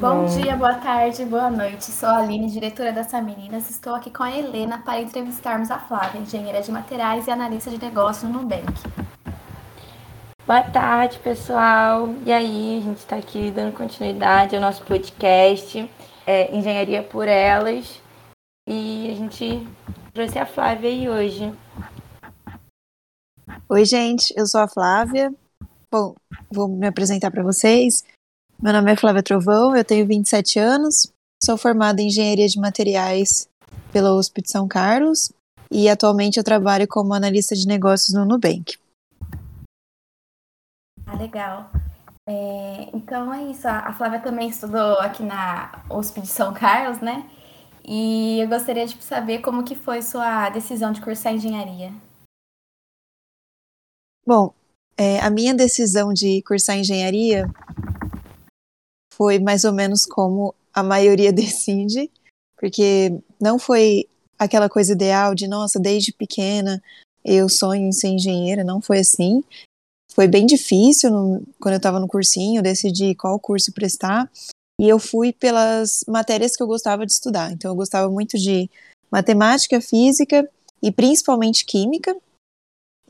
Bom dia, boa tarde, boa noite. Sou a Aline, diretora dessa Meninas. Estou aqui com a Helena para entrevistarmos a Flávia, engenheira de materiais e analista de negócios no Nubank. Boa tarde, pessoal. E aí, a gente está aqui dando continuidade ao nosso podcast é, Engenharia por Elas. E a gente trouxe a Flávia aí hoje. Oi, gente, eu sou a Flávia. Bom, vou me apresentar para vocês. Meu nome é Flávia Trovão, eu tenho 27 anos, sou formada em Engenharia de Materiais pela USP de São Carlos e atualmente eu trabalho como analista de negócios no Nubank. Ah, legal. É, então é isso, a Flávia também estudou aqui na USP de São Carlos, né? E eu gostaria de saber como que foi sua decisão de cursar engenharia. Bom, é, a minha decisão de cursar engenharia foi mais ou menos como a maioria decide, porque não foi aquela coisa ideal de, nossa, desde pequena eu sonho em ser engenheira, não foi assim. Foi bem difícil no, quando eu estava no cursinho, decidir qual curso prestar, e eu fui pelas matérias que eu gostava de estudar. Então, eu gostava muito de matemática, física e principalmente química.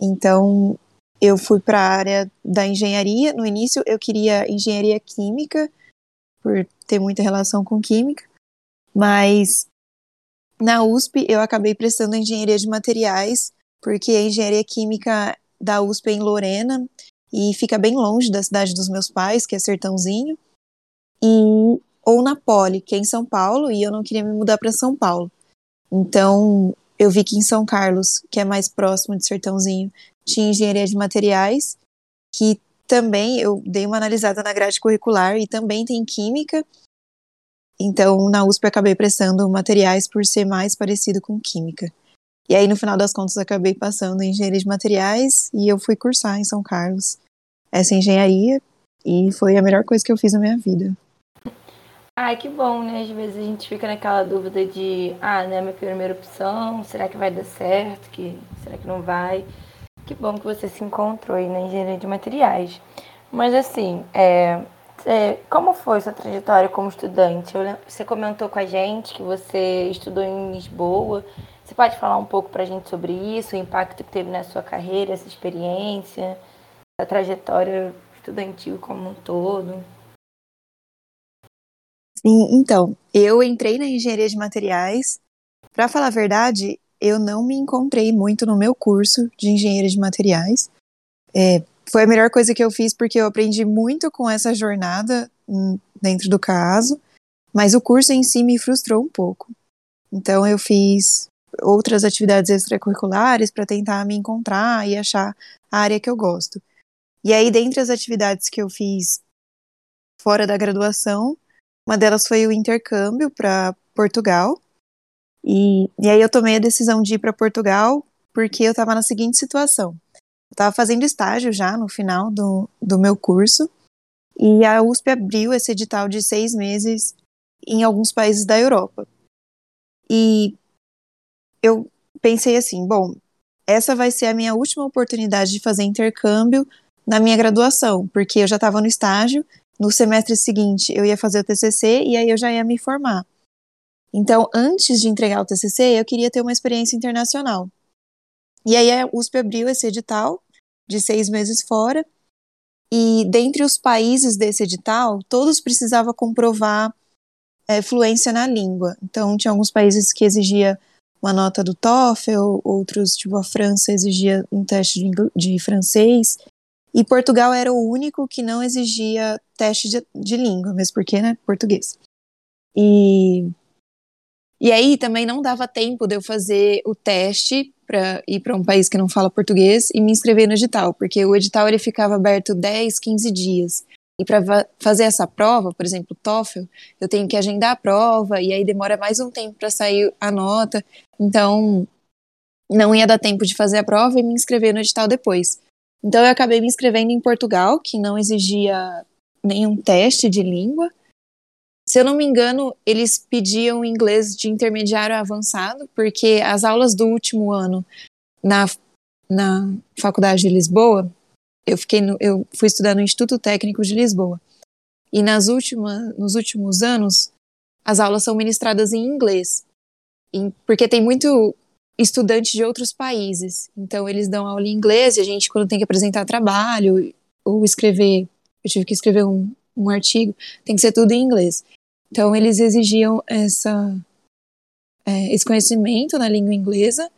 Então, eu fui para a área da engenharia. No início, eu queria engenharia química, por ter muita relação com química, mas na USP eu acabei prestando engenharia de materiais, porque a engenharia química da USP é em Lorena e fica bem longe da cidade dos meus pais, que é Sertãozinho, e ou na Poli, que é em São Paulo, e eu não queria me mudar para São Paulo. Então, eu vi que em São Carlos, que é mais próximo de Sertãozinho, tinha engenharia de materiais, que também eu dei uma analisada na grade curricular e também tem química. Então, na USP acabei prestando materiais por ser mais parecido com química. E aí, no final das contas, acabei passando em engenharia de materiais e eu fui cursar em São Carlos essa engenharia e foi a melhor coisa que eu fiz na minha vida. Ai, que bom, né? Às vezes a gente fica naquela dúvida de, ah, não é a minha primeira opção, será que vai dar certo? Que, será que não vai? Que bom que você se encontrou aí na engenharia de materiais. Mas assim, é, é, como foi sua trajetória como estudante? Você comentou com a gente que você estudou em Lisboa. Você pode falar um pouco para a gente sobre isso, o impacto que teve na sua carreira, essa experiência, a trajetória estudantil como um todo? Sim, então, eu entrei na engenharia de materiais. Para falar a verdade, eu não me encontrei muito no meu curso de engenharia de materiais. É, foi a melhor coisa que eu fiz porque eu aprendi muito com essa jornada hum, dentro do caso, mas o curso em si me frustrou um pouco. Então eu fiz outras atividades extracurriculares para tentar me encontrar e achar a área que eu gosto. E aí, dentre as atividades que eu fiz fora da graduação, uma delas foi o intercâmbio para Portugal. E, e aí eu tomei a decisão de ir para Portugal porque eu estava na seguinte situação. Eu estava fazendo estágio já no final do, do meu curso e a USP abriu esse edital de seis meses em alguns países da Europa. E eu pensei assim, bom, essa vai ser a minha última oportunidade de fazer intercâmbio na minha graduação, porque eu já estava no estágio, no semestre seguinte eu ia fazer o TCC e aí eu já ia me formar. Então, antes de entregar o TCC, eu queria ter uma experiência internacional. E aí a USP abriu esse edital de seis meses fora, e dentre os países desse edital, todos precisavam comprovar é, fluência na língua. Então, tinha alguns países que exigia uma nota do TOEFL, outros, tipo a França, exigia um teste de, de francês, e Portugal era o único que não exigia teste de, de língua, mesmo porque, né, português. E e aí também não dava tempo de eu fazer o teste para ir para um país que não fala português e me inscrever no edital, porque o edital ele ficava aberto 10, 15 dias. E para fazer essa prova, por exemplo, TOEFL, eu tenho que agendar a prova e aí demora mais um tempo para sair a nota. Então, não ia dar tempo de fazer a prova e me inscrever no edital depois. Então, eu acabei me inscrevendo em Portugal, que não exigia nenhum teste de língua. Se eu não me engano, eles pediam inglês de intermediário avançado, porque as aulas do último ano na, na Faculdade de Lisboa, eu fiquei no, eu fui estudar no Instituto Técnico de Lisboa. E nas últimas, nos últimos anos, as aulas são ministradas em inglês, porque tem muito estudante de outros países. Então, eles dão aula em inglês e a gente, quando tem que apresentar trabalho ou escrever, eu tive que escrever um, um artigo, tem que ser tudo em inglês. Então, eles exigiam essa, é, esse conhecimento na língua inglesa,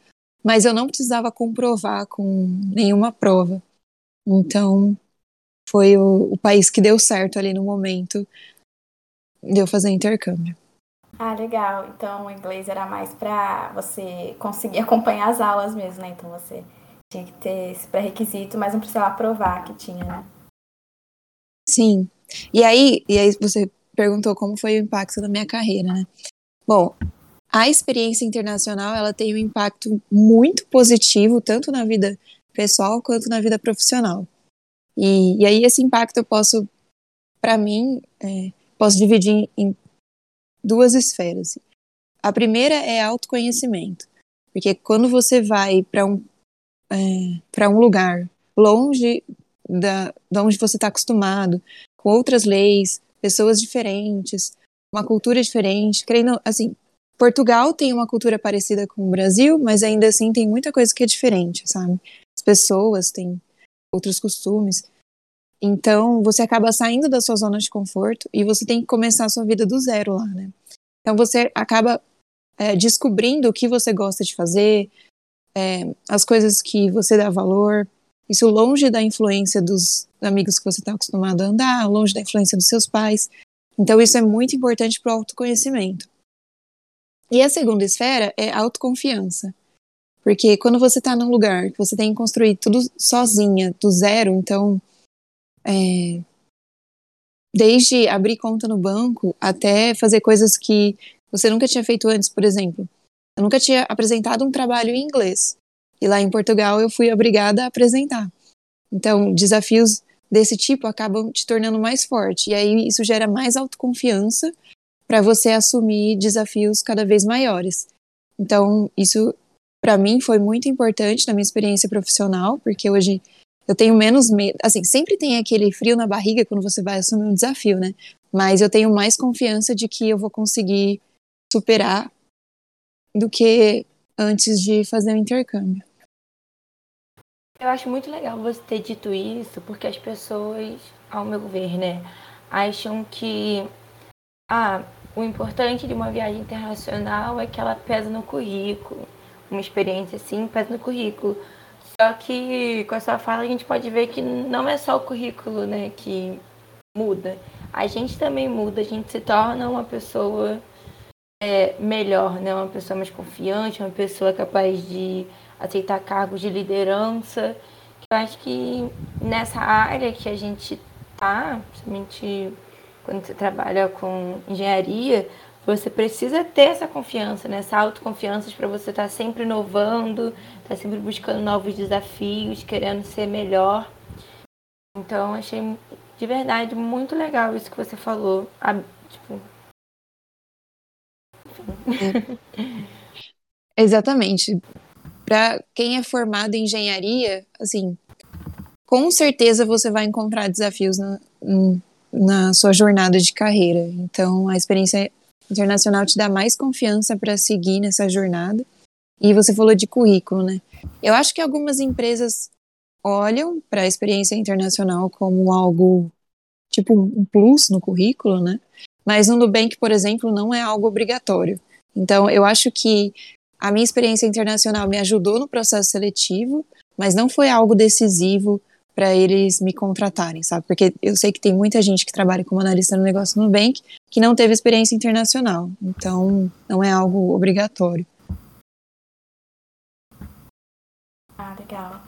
mas eu não precisava comprovar com nenhuma prova. Então, foi o, o país que deu certo ali no momento de eu fazer intercâmbio. Ah, legal. Então o inglês era mais para você conseguir acompanhar as aulas mesmo, né? Então você tinha que ter esse pré-requisito, mas não precisava provar que tinha, né? Sim. E aí, e aí você perguntou como foi o impacto da minha carreira, né? Bom, a experiência internacional ela tem um impacto muito positivo tanto na vida pessoal quanto na vida profissional. E, e aí esse impacto eu posso, para mim, é, posso dividir em, duas esferas. A primeira é autoconhecimento, porque quando você vai para um, é, para um lugar longe da, da onde você está acostumado, com outras leis, pessoas diferentes, uma cultura diferente, querendo, assim, Portugal tem uma cultura parecida com o Brasil, mas ainda assim tem muita coisa que é diferente, sabe? As pessoas têm outros costumes. Então, você acaba saindo da sua zona de conforto e você tem que começar a sua vida do zero lá, né? Então, você acaba é, descobrindo o que você gosta de fazer, é, as coisas que você dá valor, isso longe da influência dos amigos que você está acostumado a andar, longe da influência dos seus pais. Então, isso é muito importante para o autoconhecimento. E a segunda esfera é autoconfiança. Porque quando você está num lugar que você tem que construir tudo sozinha, do zero, então é, desde abrir conta no banco até fazer coisas que você nunca tinha feito antes, por exemplo. Eu nunca tinha apresentado um trabalho em inglês. E lá em Portugal eu fui obrigada a apresentar. Então, desafios desse tipo acabam te tornando mais forte. E aí isso gera mais autoconfiança para você assumir desafios cada vez maiores. Então, isso para mim foi muito importante na minha experiência profissional, porque hoje eu tenho menos medo. Assim, sempre tem aquele frio na barriga quando você vai assumir um desafio, né? Mas eu tenho mais confiança de que eu vou conseguir superar do que antes de fazer o intercâmbio. Eu acho muito legal você ter dito isso, porque as pessoas, ao meu ver, né, acham que ah, o importante de uma viagem internacional é que ela pesa no currículo. Uma experiência assim pesa no currículo. Só que com a sua fala a gente pode ver que não é só o currículo né, que muda. A gente também muda, a gente se torna uma pessoa é, melhor, né? uma pessoa mais confiante, uma pessoa capaz de aceitar cargos de liderança. Eu acho que nessa área que a gente tá, principalmente quando você trabalha com engenharia, você precisa ter essa confiança, né? essa autoconfiança para você estar tá sempre inovando, estar tá sempre buscando novos desafios, querendo ser melhor. Então, achei de verdade muito legal isso que você falou. Ah, tipo... Exatamente. Para quem é formado em engenharia, assim, com certeza você vai encontrar desafios na, na sua jornada de carreira. Então, a experiência internacional te dá mais confiança para seguir nessa jornada. E você falou de currículo, né? Eu acho que algumas empresas olham para a experiência internacional como algo tipo um plus no currículo, né? Mas no Nubank, por exemplo, não é algo obrigatório. Então, eu acho que a minha experiência internacional me ajudou no processo seletivo, mas não foi algo decisivo para eles me contratarem, sabe? Porque eu sei que tem muita gente que trabalha como analista no negócio Nubank que não teve experiência internacional. Então, não é algo obrigatório. Ah, legal.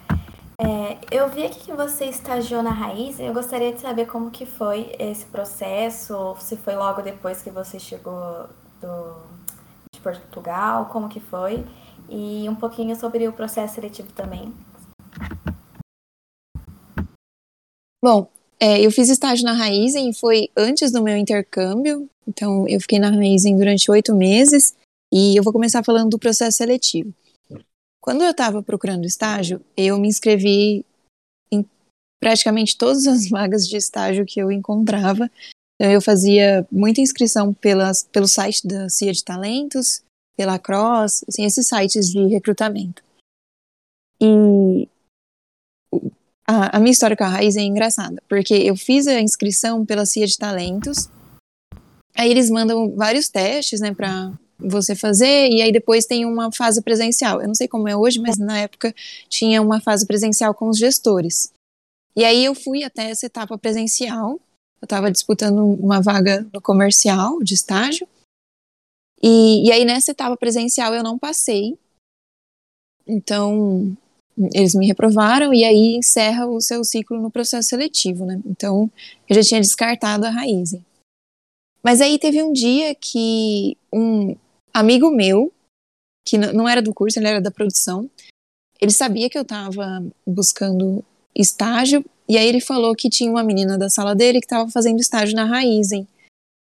É, eu vi aqui que você estagiou na Raiz e eu gostaria de saber como que foi esse processo, se foi logo depois que você chegou do, Portugal, como que foi, e um pouquinho sobre o processo seletivo também. Bom, é, eu fiz estágio na Raizen e foi antes do meu intercâmbio, então eu fiquei na Raizen durante oito meses e eu vou começar falando do processo seletivo. Quando eu estava procurando estágio, eu me inscrevi em praticamente todas as vagas de estágio que eu encontrava Então, eu fazia muita inscrição pelas, pelo site da CIA de Talentos, pela Cross, assim, esses sites de recrutamento. E a, a, minha história com a Raiz é engraçada, porque eu fiz a inscrição pela CIA de Talentos, aí eles mandam vários testes, né, pra você fazer, e aí depois tem uma fase presencial. Eu não sei como é hoje, mas na época tinha uma fase presencial com os gestores. E aí eu fui até essa etapa presencial, eu estava disputando uma vaga no comercial de estágio, e, e aí nessa etapa presencial eu não passei, então eles me reprovaram e aí encerra o seu ciclo no processo seletivo, né? Então, eu já tinha descartado a raiz. Mas aí teve um dia que um amigo meu, que não era do curso, ele era da produção, ele sabia que eu estava buscando estágio e aí ele falou que tinha uma menina da sala dele que estava fazendo estágio na Raizen.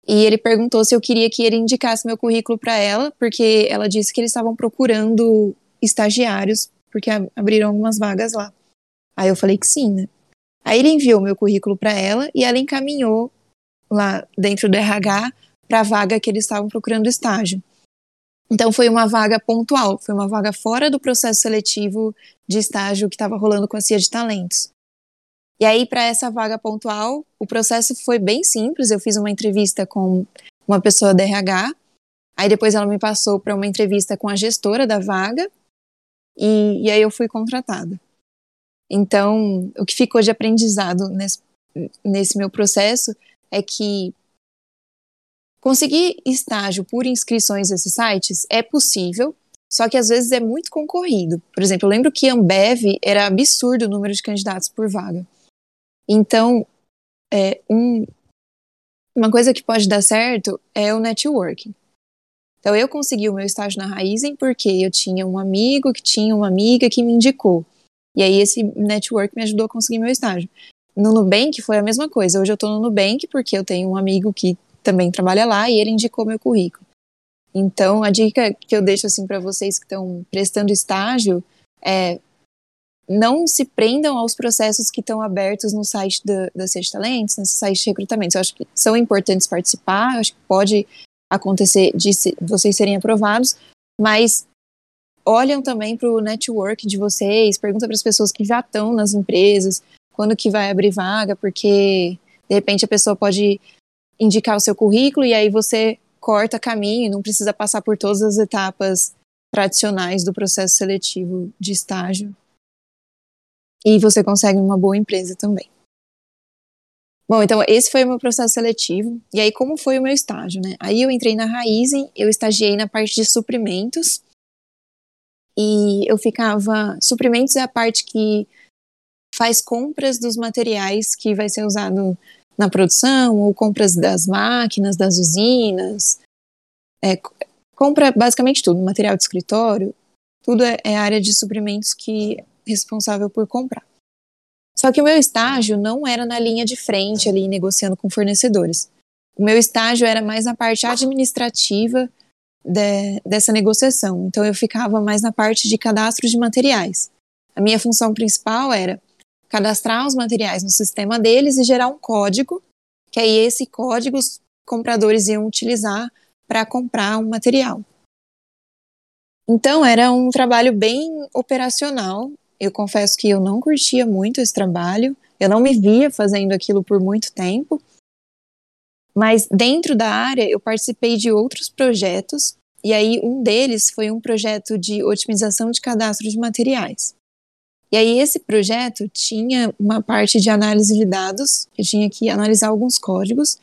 E ele perguntou se eu queria que ele indicasse meu currículo para ela, porque ela disse que eles estavam procurando estagiários porque abriram algumas vagas lá. Aí eu falei que sim, né? Aí ele enviou meu currículo para ela e ela encaminhou lá dentro do RH para a vaga que eles estavam procurando estágio. Então foi uma vaga pontual, foi uma vaga fora do processo seletivo de estágio que estava rolando com a CIA de talentos. E aí para essa vaga pontual, o processo foi bem simples, eu fiz uma entrevista com uma pessoa da RH, aí depois ela me passou para uma entrevista com a gestora da vaga, e, e aí eu fui contratada. Então, o que ficou de aprendizado nesse, nesse meu processo é que conseguir estágio por inscrições nesses sites é possível, só que às vezes é muito concorrido. Por exemplo, eu lembro que Ambev era absurdo o número de candidatos por vaga. Então, é, um, uma coisa que pode dar certo é o networking. Então eu consegui o meu estágio na Raizen porque eu tinha um amigo que tinha uma amiga que me indicou. E aí esse network me ajudou a conseguir meu estágio. No Nubank foi a mesma coisa. Hoje eu estou no Nubank porque eu tenho um amigo que também trabalha lá e ele indicou meu currículo. Então a dica que eu deixo assim para vocês que estão prestando estágio é não se prendam aos processos que estão abertos no site da, da Sede Talentos, nesse site de recrutamento. Eu acho que são importantes participar, eu acho que pode acontecer de se, vocês serem aprovados, mas olham também para o network de vocês, pergunta para as pessoas que já estão nas empresas, quando que vai abrir vaga, porque de repente a pessoa pode indicar o seu currículo e aí você corta caminho não precisa passar por todas as etapas tradicionais do processo seletivo de estágio. E você consegue uma boa empresa também. Bom, então esse foi o meu processo seletivo. E aí, como foi o meu estágio, né? Aí eu entrei na Raizen, eu estagiei na parte de suprimentos. E eu ficava. Suprimentos é a parte que faz compras dos materiais que vai ser usado na produção, ou compras das máquinas, das usinas. É, compra basicamente tudo, material de escritório, tudo é, é área de suprimentos que responsável por comprar. Só que o meu estágio não era na linha de frente ali negociando com fornecedores. O meu estágio era mais na parte administrativa de, dessa negociação. Então eu ficava mais na parte de cadastro de materiais. A minha função principal era cadastrar os materiais no sistema deles e gerar um código, que aí esse código os compradores iam utilizar para comprar um material. Então era um trabalho bem operacional eu confesso que eu não curtia muito esse trabalho, eu não me via fazendo aquilo por muito tempo, mas dentro da área eu participei de outros projetos, e aí um deles foi um projeto de otimização de cadastro de materiais. E aí esse projeto tinha uma parte de análise de dados, eu tinha que analisar alguns códigos.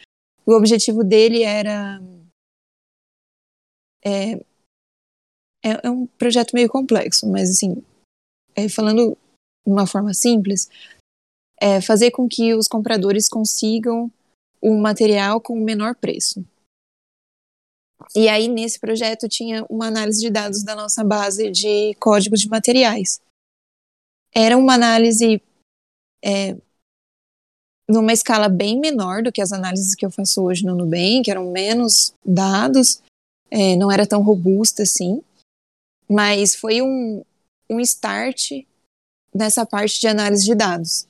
O objetivo dele era é, é, é um projeto meio complexo, mas assim, é, falando de uma forma simples, é fazer com que os compradores consigam um material com o menor preço. E aí, nesse projeto, tinha uma análise de dados da nossa base de códigos de materiais. Era uma análise é, numa escala bem menor do que as análises que eu faço hoje no Nubank, eram menos dados, é, não era tão robusta assim, mas foi um, um start nessa parte de análise de dados.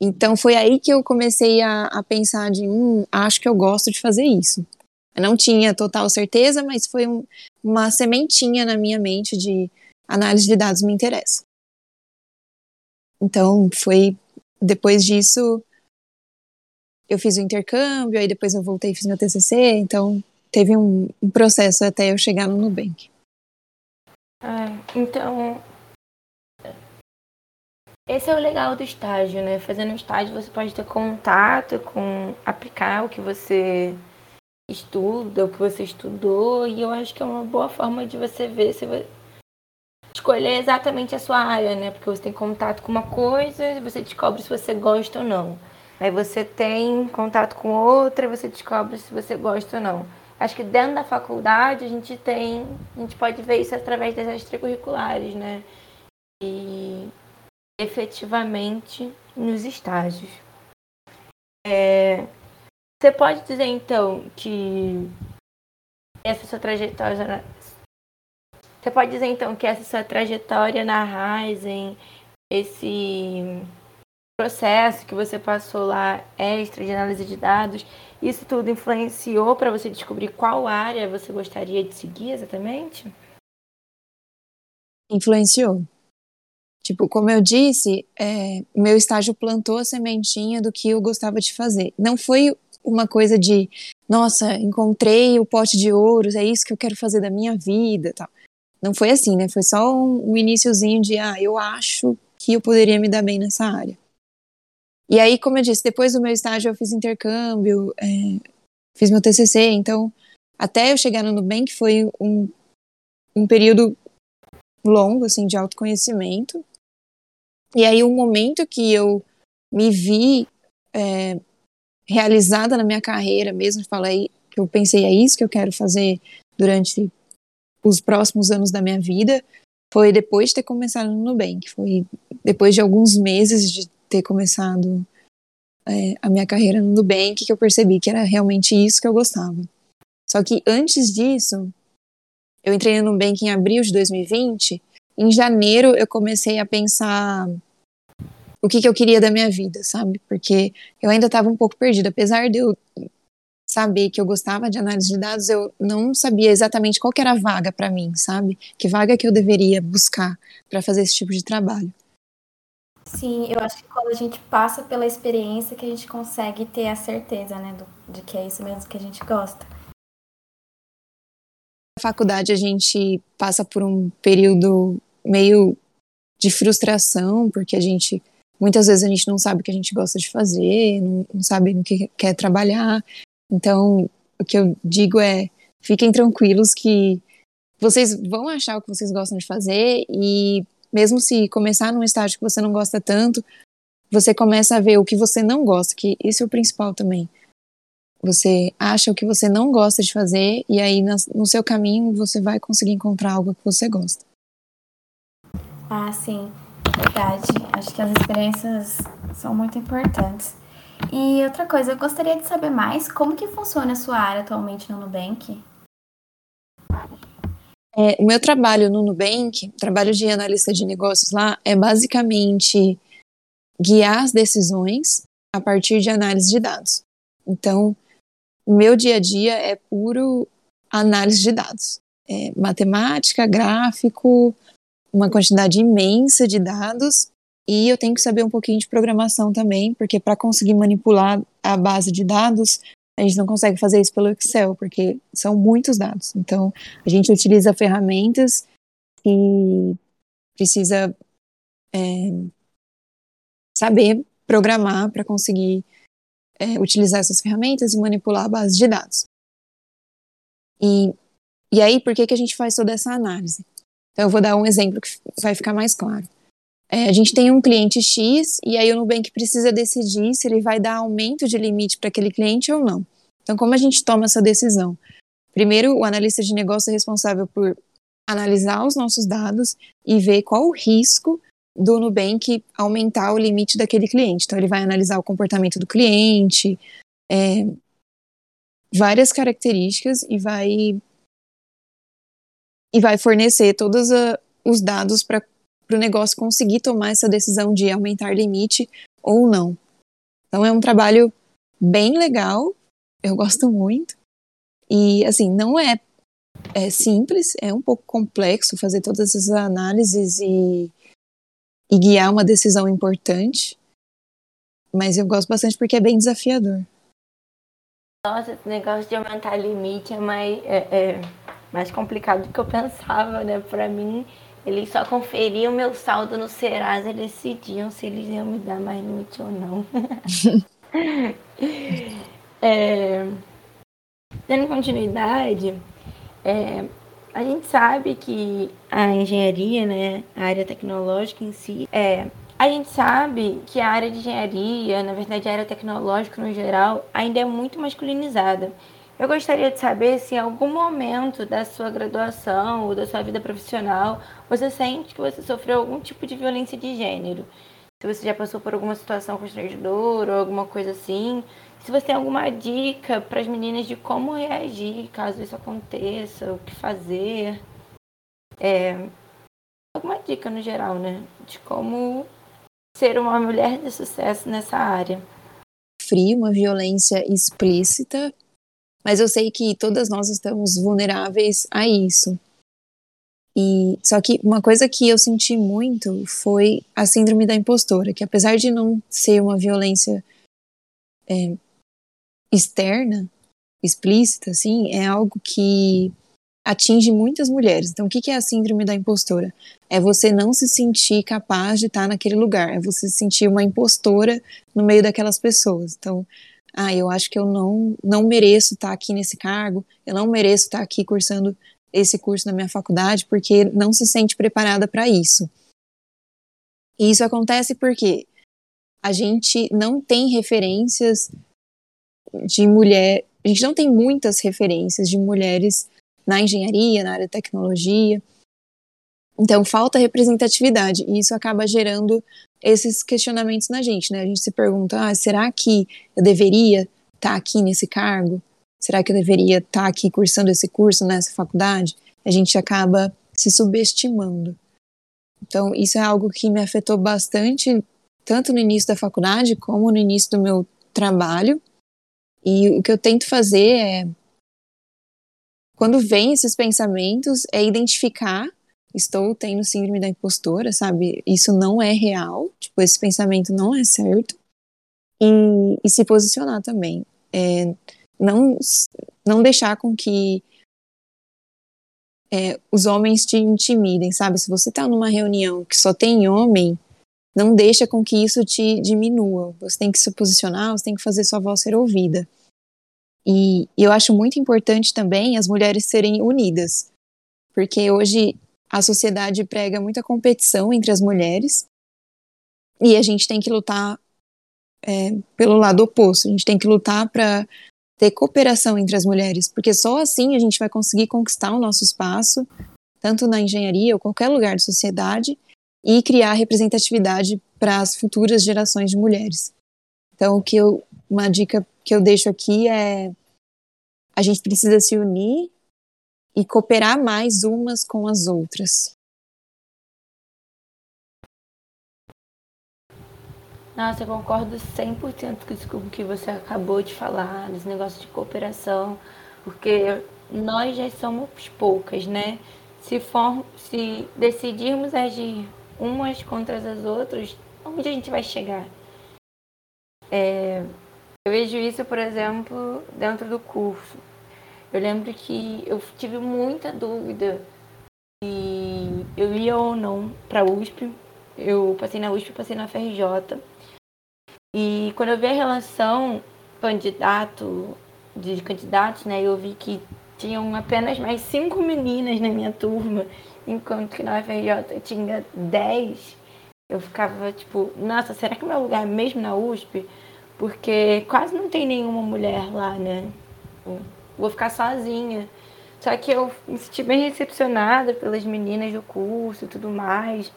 Então foi aí que eu comecei a, a pensar de, hum, acho que eu gosto de fazer isso. Eu não tinha total certeza, mas foi um, uma sementinha na minha mente de análise de dados me interessa. Então foi depois disso eu fiz o intercâmbio, aí depois eu voltei e fiz meu TCC, então teve um, um processo até eu chegar no Nubank. Então esse é o legal do estágio, né? Fazendo estágio você pode ter contato com aplicar o que você estuda, o que você estudou, e eu acho que é uma boa forma de você ver se você escolher exatamente a sua área, né? Porque você tem contato com uma coisa e você descobre se você gosta ou não. Aí você tem contato com outra e você descobre se você gosta ou não. Acho que dentro da faculdade a gente tem, a gente pode ver isso através das extracurriculares, né? E efetivamente nos estágios. É, você pode dizer então que essa sua trajetória. Você pode dizer então que essa sua trajetória na Ryzen, esse processo que você passou lá extra de análise de dados, isso tudo influenciou para você descobrir qual área você gostaria de seguir exatamente? Influenciou. Tipo, como eu disse, é, meu estágio plantou a sementinha do que eu gostava de fazer. Não foi uma coisa de, nossa, encontrei o pote de ouros, é isso que eu quero fazer da minha vida, tal. Não foi assim, né? Foi só um, um iníciozinho de, ah, eu acho que eu poderia me dar bem nessa área. E aí, como eu disse, depois do meu estágio eu fiz intercâmbio, é, fiz meu TCC, então até eu chegar no Nubank foi um, um período longo, assim, de autoconhecimento. E aí, o um momento que eu me vi é, realizada na minha carreira mesmo, falei eu pensei, é isso que eu quero fazer durante os próximos anos da minha vida, foi depois de ter começado no Nubank, foi depois de alguns meses de ter começado é, a minha carreira no Nubank que eu percebi que era realmente isso que eu gostava. Só que antes disso, eu entrei no Nubank em abril de 2020, em janeiro eu comecei a pensar o que, que eu queria da minha vida, sabe? Porque eu ainda estava um pouco perdida, apesar de eu saber que eu gostava de análise de dados, eu não sabia exatamente qual era a vaga para mim, sabe? Que vaga que eu deveria buscar para fazer esse tipo de trabalho. Sim, eu acho que quando a gente passa pela experiência que a gente consegue ter a certeza, né, do, de que é isso mesmo que a gente gosta. Na faculdade a gente passa por um período meio de frustração, porque a gente muitas vezes a gente não sabe o que a gente gosta de fazer, não, não sabe no que quer trabalhar. Então, o que eu digo é, fiquem tranquilos que vocês vão achar o que vocês gostam de fazer e mesmo se começar num estágio que você não gosta tanto, você começa a ver o que você não gosta, que isso é o principal também. Você acha o que você não gosta de fazer e aí no seu caminho você vai conseguir encontrar algo que você gosta. Ah, sim, verdade. Acho que as experiências são muito importantes. E outra coisa, eu gostaria de saber mais como que funciona a sua área atualmente no Nubank. É, o meu trabalho no Nubank, trabalho de analista de negócios lá, é basicamente guiar as decisões a partir de análise de dados. Então, o meu dia a dia é puro análise de dados. É matemática, gráfico, uma quantidade imensa de dados e eu tenho que saber um pouquinho de programação também, porque para conseguir manipular a base de dados, a gente não consegue fazer isso pelo Excel, porque são muitos dados. Então, a gente utiliza ferramentas e precisa é, saber programar para conseguir é, utilizar essas ferramentas e manipular a base de dados. E, e aí, por que, que a gente faz toda essa análise? Então, eu vou dar um exemplo que vai ficar mais claro. É, a gente tem um cliente X e aí o Nubank precisa decidir se ele vai dar aumento de limite para aquele cliente ou não. Então, como a gente toma essa decisão? Primeiro, o analista de negócio é responsável por analisar os nossos dados e ver qual o risco do Nubank aumentar o limite daquele cliente. Então, ele vai analisar o comportamento do cliente, é, várias características e vai e vai fornecer todos a, os dados para para o negócio conseguir tomar essa decisão de aumentar limite ou não. Então é um trabalho bem legal, eu gosto muito. E assim, não é, é simples, é um pouco complexo fazer todas essas análises e, e guiar uma decisão importante. Mas eu gosto bastante porque é bem desafiador. Nossa, esse negócio de aumentar limite é mais, é, é mais complicado do que eu pensava, né? Pra mim, eles só conferiam meu saldo no Serasa e decidiam se eles iam me dar mais limite ou não. é, dando continuidade, é, a gente sabe que a engenharia, né, a área tecnológica em si, é, a gente sabe que a área de engenharia, na verdade a área tecnológica no geral, ainda é muito masculinizada. Eu gostaria de saber se em algum momento da sua graduação ou da sua vida profissional você sente que você sofreu algum tipo de violência de gênero. Se você já passou por alguma situação constrangedora ou alguma coisa assim. Se você tem alguma dica para as meninas de como reagir caso isso aconteça, o que fazer. É, alguma dica no geral, né? De como ser uma mulher de sucesso nessa área. Frio, uma violência explícita mas eu sei que todas nós estamos vulneráveis a isso. E só que uma coisa que eu senti muito foi a síndrome da impostora, que apesar de não ser uma violência é, externa, explícita, assim, é algo que atinge muitas mulheres. Então, o que é a síndrome da impostora? É você não se sentir capaz de estar naquele lugar, é você se sentir uma impostora no meio daquelas pessoas. Então, ah, eu acho que eu não, não mereço estar aqui nesse cargo, eu não mereço estar aqui cursando esse curso na minha faculdade, porque não se sente preparada para isso. E isso acontece porque a gente não tem referências de mulher, a gente não tem muitas referências de mulheres na engenharia, na área de tecnologia. Então falta representatividade e isso acaba gerando esses questionamentos na gente, né? A gente se pergunta: ah, será que eu deveria estar tá aqui nesse cargo? Será que eu deveria estar tá aqui cursando esse curso nessa faculdade? A gente acaba se subestimando. Então, isso é algo que me afetou bastante, tanto no início da faculdade como no início do meu trabalho. E o que eu tento fazer é, quando vem esses pensamentos, é identificar estou tendo síndrome da impostora, sabe? Isso não é real, tipo, esse pensamento não é certo. E, e se posicionar também. É, não, não deixar com que é, os homens te intimidem, sabe? Se você tá numa reunião que só tem homem, não deixa com que isso te diminua. Você tem que se posicionar, você tem que fazer sua voz ser ouvida. E eu acho muito importante também as mulheres serem unidas, porque hoje a sociedade prega muita competição entre as mulheres e a gente tem que lutar é, pelo lado oposto. A gente tem que lutar para ter cooperação entre as mulheres, porque só assim a gente vai conseguir conquistar o nosso espaço, tanto na engenharia ou qualquer lugar de sociedade, e criar representatividade para as futuras gerações de mulheres. Então, o que eu, uma dica que eu deixo aqui é a gente precisa se unir e cooperar mais umas com as outras. Nossa, eu concordo 100% com o que você acabou de falar, desse negócio de cooperação, porque nós já somos poucas, né? Se, for, se decidirmos agir umas contra as outras, onde a gente vai chegar? É, eu vejo isso, por exemplo, dentro do curso. Eu lembro que eu tive muita dúvida se eu ia ou não para USP. Eu passei na USP, passei na FRJ. E quando eu vi a relação candidato de candidatos, né, eu vi que tinham apenas mais cinco meninas na minha turma, enquanto que na FRJ tinha dez. Eu ficava tipo, nossa, será que meu lugar é mesmo na USP? Porque quase não tem nenhuma mulher lá, né? Vou ficar sozinha. Só que eu me senti bem recepcionada pelas meninas do curso e tudo mais.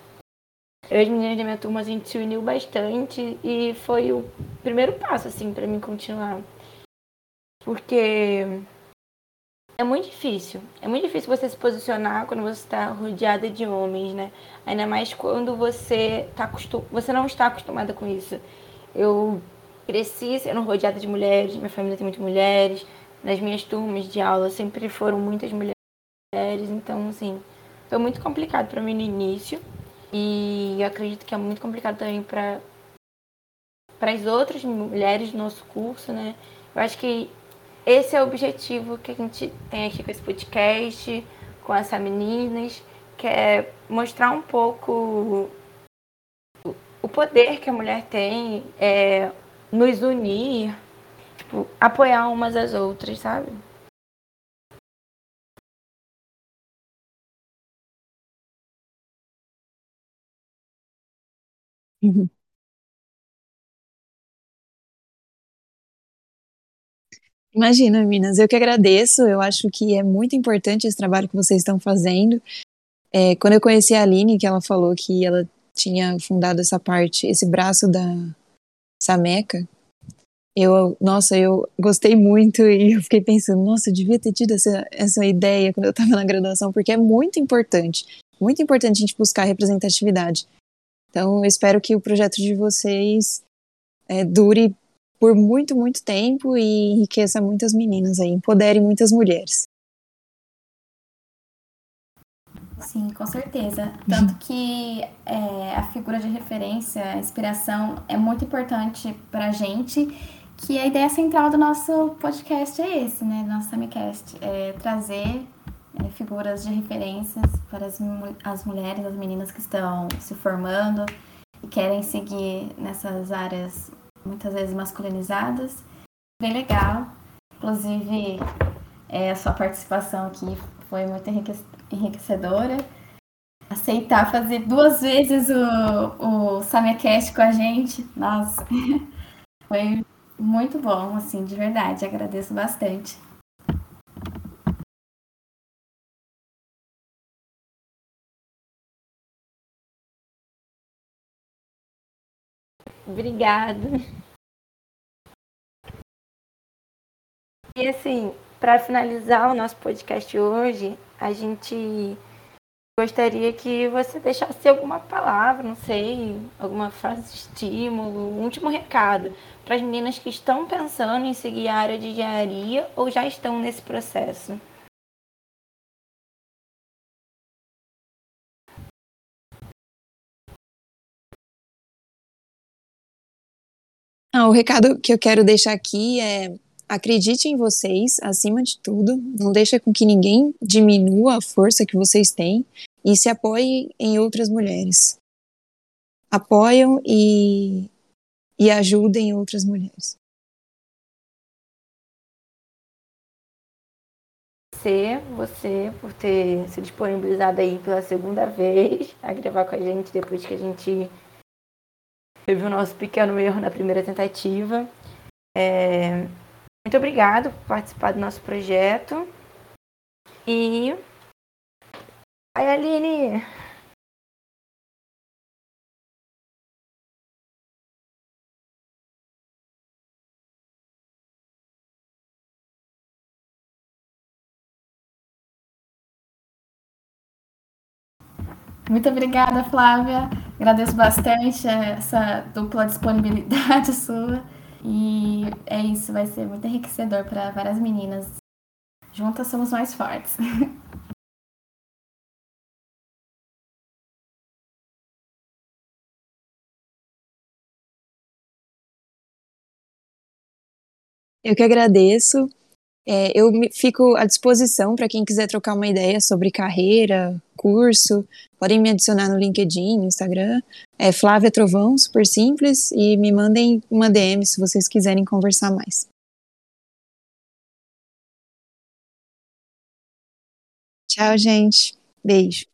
Eu e as meninas da minha turma, a gente se uniu bastante e foi o primeiro passo, assim, para mim continuar. Porque é muito difícil. É muito difícil você se posicionar quando você está rodeada de homens, né? Ainda mais quando você, tá acostum... você não está acostumada com isso. Eu cresci sendo rodeada de mulheres, minha família tem muitas mulheres, nas minhas turmas de aula sempre foram muitas mulheres, então assim, foi muito complicado para mim no início e eu acredito que é muito complicado também para para as outras mulheres do nosso curso, né? Eu acho que esse é o objetivo que a gente tem aqui com esse podcast, com essas meninas, que é mostrar um pouco o poder que a mulher tem, é, nos unir, tipo, apoiar umas às outras, sabe? Imagina, meninas, eu que agradeço. Eu acho que é muito importante esse trabalho que vocês estão fazendo. É, quando eu conheci a Aline, que ela falou que ela tinha fundado essa parte, esse braço da Sameca, eu, nossa, eu gostei muito e eu fiquei pensando, nossa, eu devia ter tido essa, essa ideia quando eu estava na graduação, porque é muito importante, muito importante a gente buscar representatividade. Então, eu espero que o projeto de vocês é, dure por muito, muito tempo e enriqueça muitas meninas aí, empodere muitas mulheres. Sim, com certeza. Tanto que é, a figura de referência, a inspiração é muito importante para a gente, que a ideia central do nosso podcast é esse, né? Do nosso Samicast, é trazer é, figuras de referências para as, as mulheres, as meninas que estão se formando e querem seguir nessas áreas muitas vezes masculinizadas. Bem legal. Inclusive, é, a sua participação aqui foi muito enriquecedora. Aceitar fazer duas vezes o, o Samiacast com a gente, nossa, foi muito bom, assim, de verdade. Agradeço bastante. Obrigada. E assim, para finalizar o nosso podcast hoje, a gente gostaria que você deixasse alguma palavra, não sei, alguma frase de estímulo, um último recado para as meninas que estão pensando em seguir a área de engenharia ou já estão nesse processo. Ah, o recado que eu quero deixar aqui é acredite em vocês acima de tudo, não deixe com que ninguém diminua a força que vocês têm e se apoie em outras mulheres. Apoiam e, e ajudem outras mulheres. Você, você, por ter se disponibilizado aí pela segunda vez a gravar com a gente depois que a gente teve o nosso pequeno erro na primeira tentativa. É, muito obrigado por participar do nosso projeto. E. Ai, Aline! Muito obrigada, Flávia. Agradeço bastante essa dupla disponibilidade sua. E é isso, vai ser muito enriquecedor para várias meninas. Juntas somos mais fortes. Eu que agradeço. É, eu fico à disposição para quem quiser trocar uma ideia sobre carreira, curso. Podem me adicionar no LinkedIn, no Instagram. É Flávia Trovão, super simples. E me mandem uma DM se vocês quiserem conversar mais. Tchau, gente. Beijo.